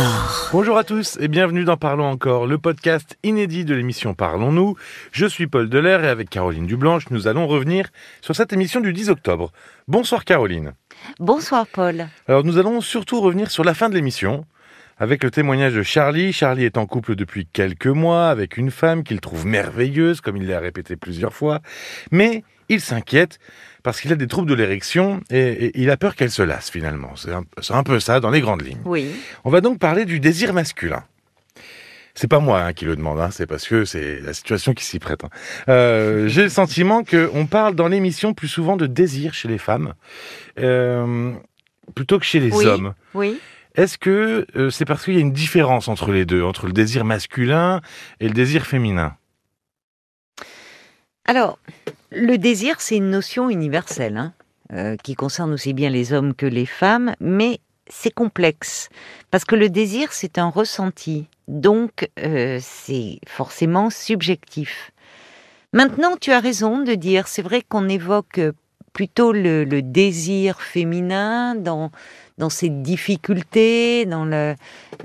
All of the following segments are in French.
encore. Bonjour à tous et bienvenue dans Parlons encore, le podcast inédit de l'émission Parlons-nous. Je suis Paul Delair et avec Caroline Dublanche, nous allons revenir sur cette émission du 10 octobre. Bonsoir Caroline. Bonsoir Paul. Alors nous allons surtout revenir sur la fin de l'émission. Avec le témoignage de Charlie, Charlie est en couple depuis quelques mois avec une femme qu'il trouve merveilleuse, comme il l'a répété plusieurs fois, mais il s'inquiète parce qu'il a des troubles de l'érection et, il a peur qu'elle se lasse finalement. C'est un, peu ça dans les grandes lignes. Oui. On va donc parler du désir masculin. C'est pas moi hein, qui le demande, hein, c'est parce que c'est la situation qui s'y prête. Hein. Euh, J'ai le sentiment qu'on parle dans l'émission plus souvent de désir chez les femmes euh, plutôt que chez les hommes. Oui. Est-ce que euh, c'est parce qu'il y a une différence entre les deux, entre le désir masculin et le désir féminin? Alors, le désir, c'est une notion universelle, hein, euh, qui concerne aussi bien les hommes que les femmes, mais c'est complexe, parce que le désir, c'est un ressenti, donc euh, c'est forcément subjectif. Maintenant, tu as raison de dire, c'est vrai qu'on évoque plutôt le, le, désir féminin dans dans ses difficultés, dans, le,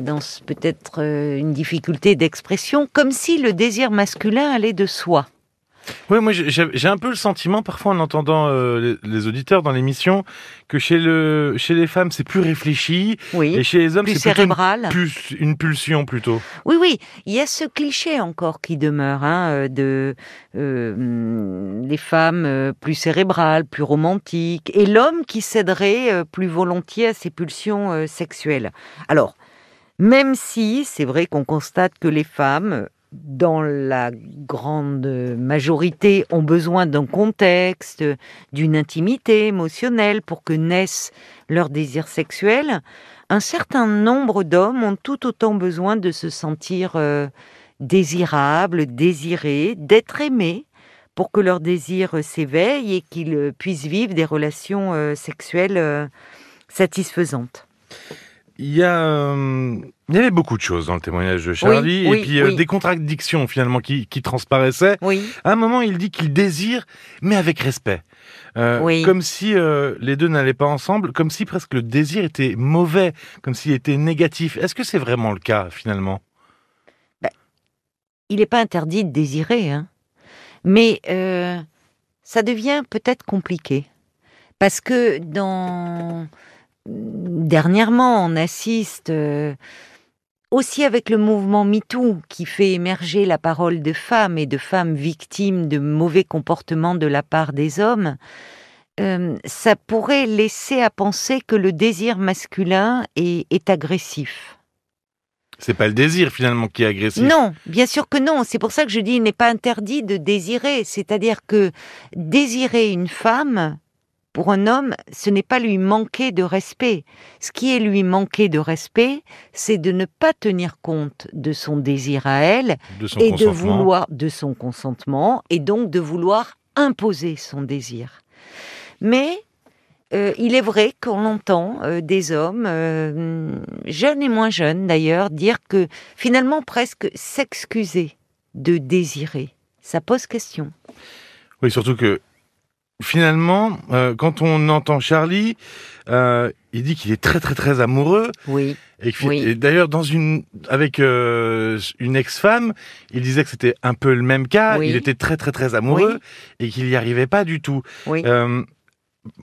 dans peut-être euh, une difficulté d'expression, comme si le désir masculin allait de soi. Oui, moi j'ai un peu le sentiment, parfois en entendant euh, les, auditeurs dans l'émission, que chez, le, chez les femmes c'est plus réfléchi, oui, et chez les hommes c'est cérébral. Plus, une pulsion plutôt. Oui, oui, il y a ce cliché encore qui demeure, hein, euh, de euh, les femmes plus cérébrales, plus romantiques, et l'homme qui céderait plus volontiers à ses pulsions sexuelles. Alors, même si c'est vrai qu'on constate que les femmes dans la grande majorité, ont besoin d'un contexte, d'une intimité émotionnelle pour que naissent leurs désirs sexuels, un certain nombre d'hommes ont tout autant besoin de se sentir euh, désirables, désirés, d'être aimés pour que leur désir s'éveille et qu'ils puissent vivre des relations euh, sexuelles euh, satisfaisantes. Il y a, il y avait beaucoup de choses dans le témoignage de Charlie, et puis euh, des contradictions finalement qui, qui transparaissaient. À un moment, il dit qu'il désire, mais avec respect. Euh, comme si les deux n'allaient pas ensemble, comme si presque le désir était mauvais, comme s'il était négatif. Est-ce que c'est vraiment le cas finalement? Ben, Il n'est pas interdit de désirer, hein. mais ça devient peut-être compliqué. Parce que dans dernièrement, on assiste euh, aussi avec le mouvement MeToo qui fait émerger la parole de femmes et de femmes victimes de mauvais comportements de la part des hommes. Euh, ça pourrait laisser à penser que le désir masculin est, est agressif. C'est pas le désir finalement qui est agressif. Non, bien sûr que non. C'est pour ça que je dis il n'est pas interdit de désirer. C'est-à-dire que désirer une femme, pour un homme, ce n'est pas lui manquer de respect. Ce qui est lui manquer de respect, c'est de ne pas tenir compte de son désir à elle et de vouloir de son consentement et donc de vouloir imposer son désir. Mais euh, il est vrai qu'on entend euh, des hommes, euh, jeunes et moins jeunes d'ailleurs, dire que finalement presque s'excuser de désirer, ça pose question. Oui, surtout que finalement, euh, quand on entend Charlie, euh, il dit qu'il est très très très amoureux. Oui. Et, d'ailleurs, dans une avec euh, une ex-femme, il disait que c'était un peu le même cas. Il était très très très amoureux et qu'il n'y arrivait pas du tout. Oui.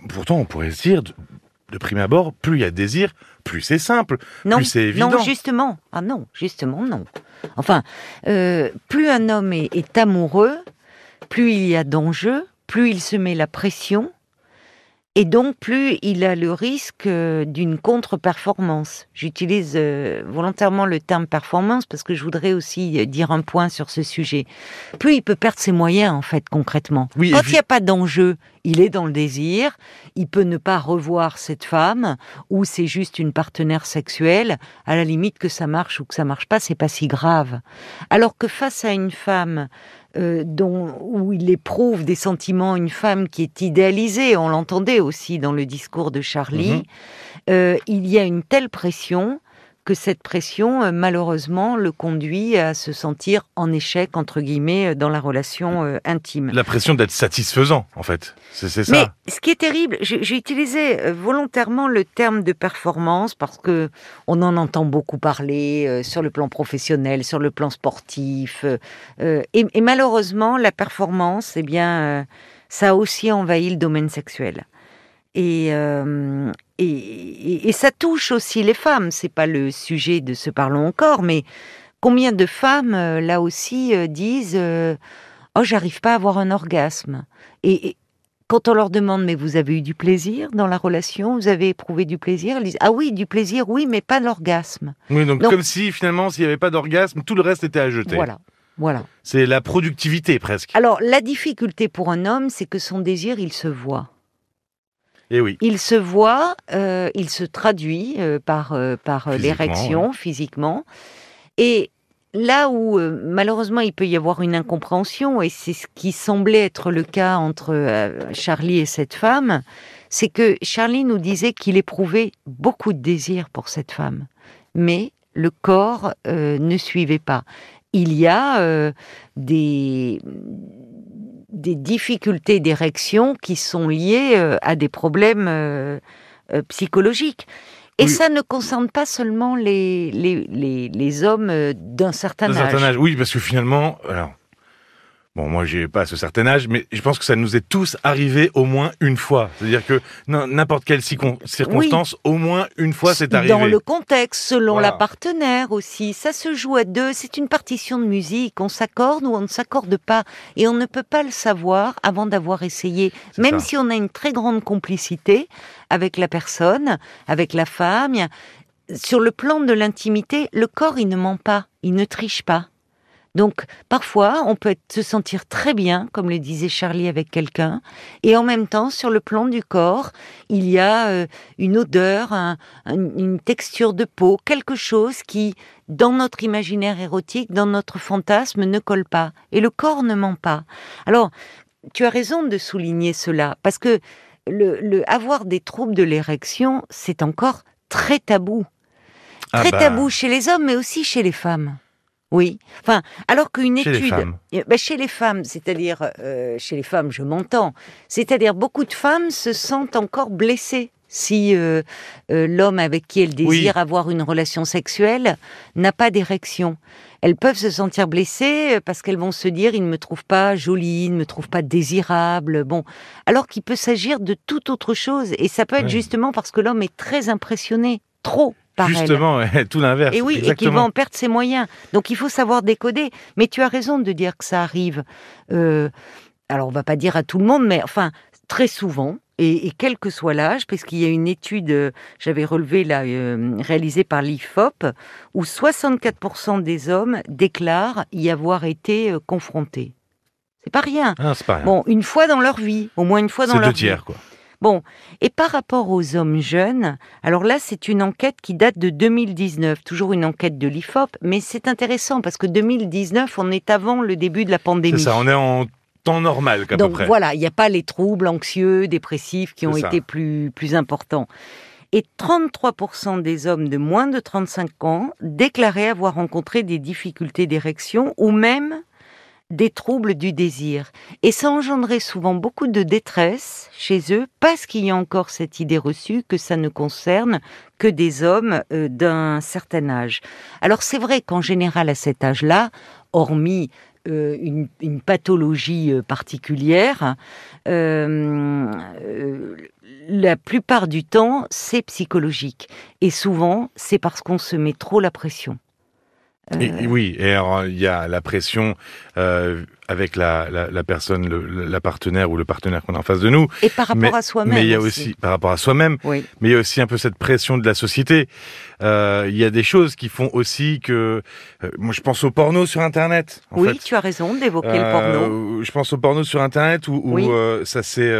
pourtant, on pourrait se dire, de, prime abord, plus il y a désir, plus c'est simple, plus c'est évident. Non, justement. Ah non, justement non. Enfin, plus un homme est amoureux, plus il y a d'enjeux, plus il se met la pression, et donc plus il a le risque euh, d'une contre-performance. J'utilise euh, volontairement le terme performance parce que je voudrais aussi euh, dire un point sur ce sujet. Plus il peut perdre ses moyens, en fait, concrètement. Quand il n'y a pas d'enjeu, il est dans le désir, il peut ne pas revoir cette femme, ou c'est juste une partenaire sexuelle, à la limite que ça marche ou que ça marche pas, c'est pas si grave. Alors que face à une femme euh, dont, où il éprouve des sentiments, une femme qui est idéalisée, on l'entendait aussi dans le discours de Charlie, mhm. euh, il y a une telle pression que cette pression, euh, malheureusement, le conduit à se sentir en échec, entre guillemets, euh, dans la relation euh, intime. La pression d'être satisfaisant, en fait. C'est c'est Mais ça. ce qui est terrible, j'ai utilisé volontairement le terme de performance parce que on en entend beaucoup parler euh, sur le plan professionnel, sur le plan sportif, euh, et, et malheureusement, la performance, eh bien, ça a aussi envahi le domaine sexuel. Et, euh, et, et- et ça touche aussi les femmes. C'est pas le sujet de ce parlons encore, mais combien de femmes euh, là aussi euh, disent euh, oh j'arrive pas à avoir un orgasme et, et quand on leur demande mais vous avez eu du plaisir dans la relation? Vous avez éprouvé du plaisir? Elles disent ah oui du plaisir oui mais pas l'orgasme Oui, donc, Donc- comme si finalement, s'il n'y avait pas d'orgasme, tout le reste était à jeter. voilà voilà C'est la productivité presque. alors la difficulté pour un homme c'est que son désir il se voit Et oui. il se voit, euh, il se traduit euh, par, euh, par l'érection physiquement. Et là où malheureusement il peut y avoir une incompréhension, et c'est ce qui semblait être le cas entre Charlie et cette femme, c'est que Charlie nous disait qu'il éprouvait beaucoup de désir pour cette femme, mais le corps ne suivait pas. Il y a des, des difficultés d'érection qui sont liées euh, à des problèmes euh, euh, psychologiques. Et Oui. ça ne concerne pas seulement les, les, les, les hommes d'un certain certain âge. Oui, parce que finalement, alors, bon, moi, j'ai pas ce certain âge, mais je pense que ça nous est tous arrivé au moins une fois. C'est-à-dire que n'importe quelle circon- circonstance, au moins une fois, c'est arrivé. Dans le contexte, selon Voilà. la partenaire aussi. Ça se joue à deux. C'est une partition de musique. On s'accorde ou on ne s'accorde pas. Et on ne peut pas le savoir avant d'avoir essayé. Même ça. si on a une très grande complicité avec la personne, avec la femme. Sur le plan de l'intimité, le corps, il ne ment pas. Il ne triche pas. Donc, parfois, on peut se sentir très bien, comme le disait Charlie avec quelqu'un, et en même temps, sur le plan du corps, il y a euh, une odeur, un- un- une texture de peau, quelque chose qui, dans notre imaginaire érotique, dans notre fantasme, ne colle pas. Et le corps ne ment pas. Alors, tu as raison de souligner cela, parce que le, le- avoir des troubles de l'érection, c'est encore très tabou. Ah Très bah, tabou chez les hommes, mais aussi chez les femmes. Oui. Enfin, alors qu'une les étude. femmes. Eh ben, chez les femmes, c'est-à-dire euh, chez les femmes, je m'entends. C'est-à-dire beaucoup de femmes se sentent encore blessées si euh, euh, l'homme avec qui elles désirent avoir une relation sexuelle n'a pas d'érection. Elles peuvent se sentir blessées parce qu'elles vont se dire il ne me trouve pas jolie, il ne me trouve pas désirable. Bon, alors qu'il peut s'agir de toute autre chose et ça peut être Ouais. justement parce que l'homme est très impressionné, trop par. Justement, tout l'inverse. Et oui, et qu'il exactement. va en perdre ses moyens. Donc il faut savoir décoder. Mais tu as raison de dire que ça arrive. euh, alors on va pas dire à tout le monde, mais enfin très souvent. Et, et quel que soit l'âge, parce qu'il y a une étude, euh, j'avais relevé là, euh, réalisée par l'IFOP, où 64% des hommes déclarent y avoir été confrontés. C'est pas rien. Ah, c'est pas rien. Bon, une fois dans leur vie, au moins une fois dans c'est leur deux vie. tiers, quoi. Bon, et par rapport aux hommes jeunes, alors là, c'est une enquête qui date de 2019, toujours une enquête de l'IFOP, mais c'est intéressant parce que 2019, on est avant le début de la C'est pandémie. ça, on est en temps normal, à peu Donc près. voilà, il n'y a pas les troubles anxieux, dépressifs qui ont C'est ça. été plus, plus importants. Et 33% des hommes de moins de 35 ans déclaraient avoir rencontré des difficultés d'érection ou même des troubles du désir. Et ça engendrait souvent beaucoup de détresse chez eux parce qu'il y a encore cette idée reçue que ça ne concerne que des hommes euh, d'un certain âge. Alors c'est vrai qu'en général à cet âge-là, hormis euh, une, pathologie euh, particulière, la plupart du temps, c'est psychologique. Et souvent, c'est parce qu'on se met trop la pression. Oui, et alors il y a la pression euh, avec la, la, la personne, le, la partenaire ou le partenaire qu'on a en face de nous, et par rapport mais- à soi-même. mais il y a aussi par rapport à soi-même, Oui. mais il y a aussi un peu cette pression de la société. Euh, Il y a des choses qui font aussi que, euh, moi je pense au porno sur Internet. En Oui, fait. tu as raison d'évoquer le porno. Euh, Je pense au porno sur Internet où, où, Oui. ça c'est,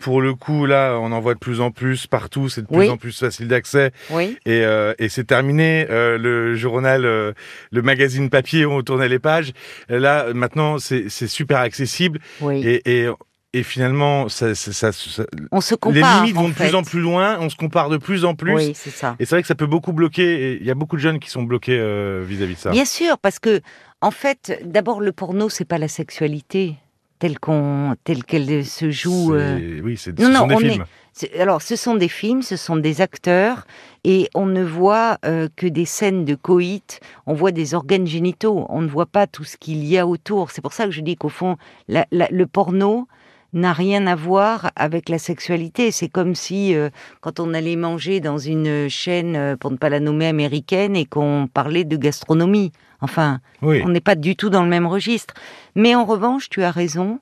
pour le coup là, on en voit de plus en plus partout, c'est de plus Oui. en plus facile d'accès. Oui. Et, et c'est terminé. le journal, le magazine papier, on tournait les pages. Là, maintenant, c'est c'est super accessible. Oui. Et, et et finalement, ça, ça, ça- ça- On se les limites vont de fait. plus en plus loin, on se compare de plus en plus. Oui, c'est ça. Et c'est vrai que ça peut beaucoup bloquer. Il y a beaucoup de jeunes qui sont bloqués euh, vis-à-vis de ça. Bien sûr, parce que en fait, d'abord le porno, c'est pas la sexualité telle qu'on, telle qu'elle se joue. Euh, Oui, c'est Non, ce non, sont des est- films. c'est- Alors, ce sont des films, ce sont des acteurs, et on ne voit euh, que des scènes de coït. On voit des organes génitaux. On ne voit pas tout ce qu'il y a autour. C'est pour ça que je dis qu'au fond, la- la- le porno n'a rien à voir avec la sexualité. C'est comme si, euh, quand on allait manger dans une chaîne, pour ne pas la nommer américaine, et qu'on parlait de gastronomie. Enfin, Oui. on n'est pas du tout dans le même registre. Mais en revanche, tu as raison,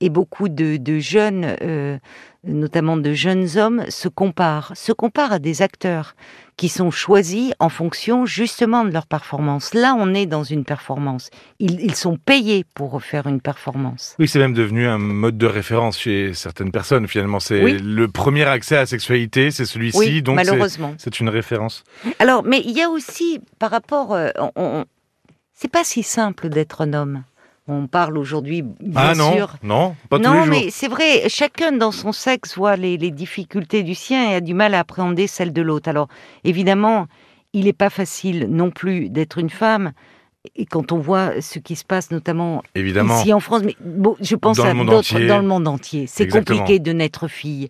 et beaucoup de, de jeunes, euh, notamment de jeunes hommes, se comparent, se comparent à des acteurs qui sont choisis en fonction justement de leur performance. Là, on est dans une performance. Ils, ils sont payés pour faire une performance. Oui, c'est même devenu un mode de référence chez certaines personnes. Finalement, c'est Oui. le premier accès à la sexualité, c'est celui-ci. Oui, donc malheureusement. c'est une référence. Alors, mais il y a aussi, par rapport, euh, on- c'est pas si simple d'être un homme. On parle aujourd'hui, bien ah non, sûr, non, pas tous non, les jours. mais c'est vrai, chacun dans son sexe voit les, les difficultés du sien et a du mal à appréhender celles de l'autre. Alors, évidemment, il n'est pas facile non plus d'être une femme. Et quand on voit ce qui se passe, notamment Évidemment. ici en France, mais bon, je pense Dans à d'autres entier. dans le monde entier, c'est compliqué de naître fille.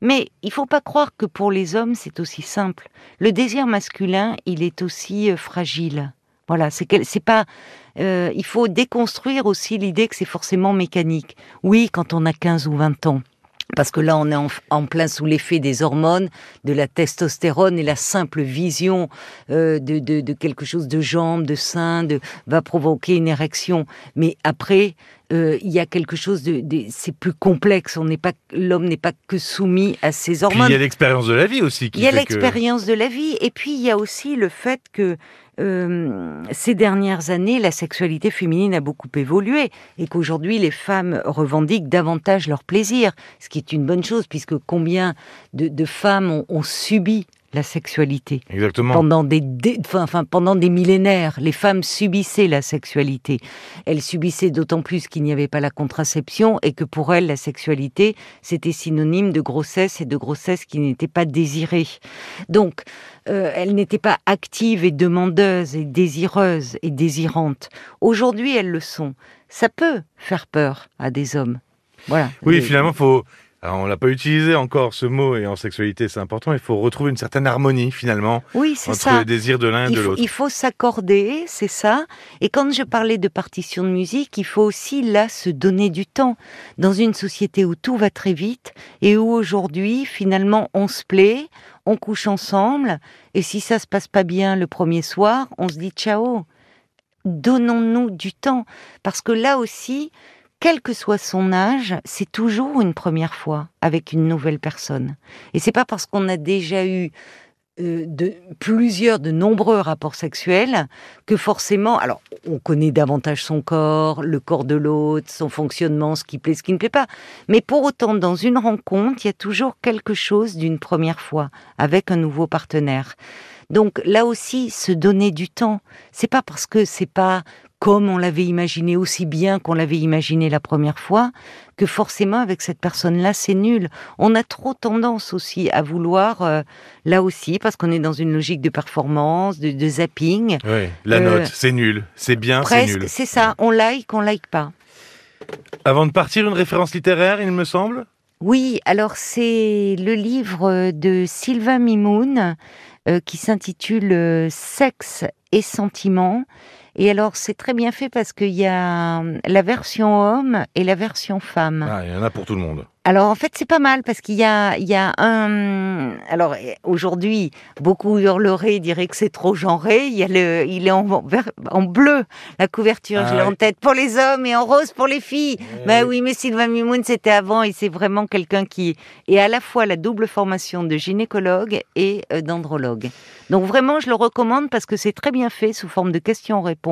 Mais il faut pas croire que pour les hommes, c'est aussi simple. Le désir masculin, il est aussi euh, fragile. Voilà, c'est c'est pas. euh, il faut déconstruire aussi l'idée que c'est forcément mécanique. Oui, quand on a 15 ou 20 ans. Parce que là, on est en, en plein sous l'effet des hormones, de la testostérone et la simple vision euh, de, de, de quelque chose de jambes, de sein, de, va provoquer une érection. Mais après, euh, il y a quelque chose de, de- c'est plus complexe. On n'est pas, l'homme n'est pas que soumis à Puis hormones. il y a l'expérience de la vie aussi. Qui Il y a que- l'expérience de la vie, et puis il y a aussi le fait que euh, ces dernières années, la sexualité féminine a beaucoup évolué, et qu'aujourd'hui les femmes revendiquent davantage leur plaisir, ce qui est une bonne chose, puisque combien de, de femmes ont, ont subi la sexualité Exactement. pendant des, dé- enfin, enfin, pendant des millénaires, les femmes subissaient la sexualité. Elles subissaient d'autant plus qu'il n'y avait pas la contraception et que pour elles, la sexualité, c'était synonyme de grossesse et de grossesse qui n'était pas désirée. Donc, euh, elles n'étaient pas actives et demandeuses et désireuses et désirantes. Aujourd'hui, elles le sont. Ça peut faire peur à des hommes. Voilà. Oui, Les- finalement, faut. Alors, on l'a pas utilisé encore ce mot et en sexualité c'est important. Il faut retrouver une certaine harmonie finalement Oui, entre ça. le désir de l'un et de l'autre. il faut s'accorder, c'est ça. Et quand je parlais de partition de musique, il faut aussi là se donner du temps. Dans une société où tout va très vite et où aujourd'hui, finalement, on se plaît, on couche ensemble, et si ça se passe pas bien le premier soir, on se dit ciao. Donnons-nous du temps. Parce que là aussi, quel que soit son âge, c'est toujours une première fois avec une nouvelle personne. Et c'est pas parce qu'on a déjà eu euh, plusieurs, de nombreux rapports sexuels, que forcément, alors on connaît davantage son corps, le corps de l'autre, son fonctionnement, ce qui plaît, ce qui ne plaît pas. Mais pour autant, dans une rencontre, il y a toujours quelque chose d'une première fois avec un nouveau partenaire. Donc là aussi, se donner du temps. C'est pas parce que c'est pas comme on l'avait imaginé, aussi bien qu'on l'avait imaginé la première fois, que forcément avec cette personne-là, c'est nul. On a trop tendance aussi à vouloir, euh, là aussi, parce qu'on est dans une logique de performance, de, de zapping, Oui, la Euh, note, c'est nul, c'est bien, c'est presque, nul. c'est ça, on like, on like pas. Avant de partir, une référence littéraire, il me semble? Oui, alors c'est le livre de Sylvain Mimoun euh, qui s'intitule euh, Sexe et sentiments. Et alors c'est très bien fait parce qu'il y a euh, la version homme et la version femme. Ah, il y en a pour tout le monde. Alors en fait c'est pas mal parce qu'il y a, il y a un... Alors euh, aujourd'hui beaucoup hurleraient, diraient que c'est trop genré. Il, y a le, il est en, bleu la couverture, Ah je l'ai en tête pour les hommes et en rose pour les filles. Bah oui, mais Sylvain Mimoun, c'était avant et c'est vraiment quelqu'un qui est à la fois la double formation de gynécologue et euh, d'andrologue. Donc vraiment, je le recommande parce que c'est très bien fait sous forme de questions-réponses,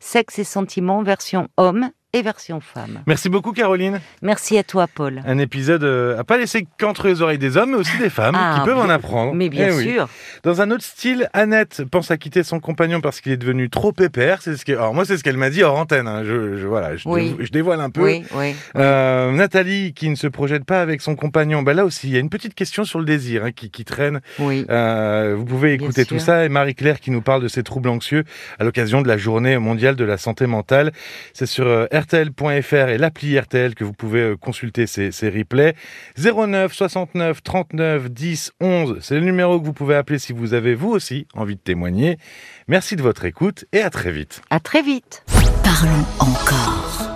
sexe et sentiments, version homme et version femme. Merci beaucoup Caroline. Merci à toi Paul. Un épisode euh, à pas laisser qu'entre les oreilles des hommes, mais aussi des femmes Ah, qui peuvent en apprendre. Mais bien Eh oui. sûr. Dans un autre style, Annette pense à quitter son compagnon parce qu'il est devenu trop pépère. C'est ce que, alors moi c'est ce qu'elle m'a dit hors antenne. hein. Je, je- voilà, je, Oui. dévo- je dévoile un peu. Oui. Euh, Nathalie qui ne se projette pas avec son compagnon. Ben là aussi, il y a une petite question sur le désir hein, qui, qui traîne. Oui. Euh, vous pouvez Bien écouter tout sûr. ça. Et Marie-Claire qui nous parle de ses troubles anxieux à l'occasion de la journée mondiale de la santé mentale. C'est sur euh, rtl.fr et l'appli RTL que vous pouvez euh, consulter ces, ces replays. 09 69 39 10 11, c'est le numéro que vous pouvez appeler si vous avez vous aussi envie de témoigner. Merci de votre écoute et à très vite. À très vite. Parlons encore.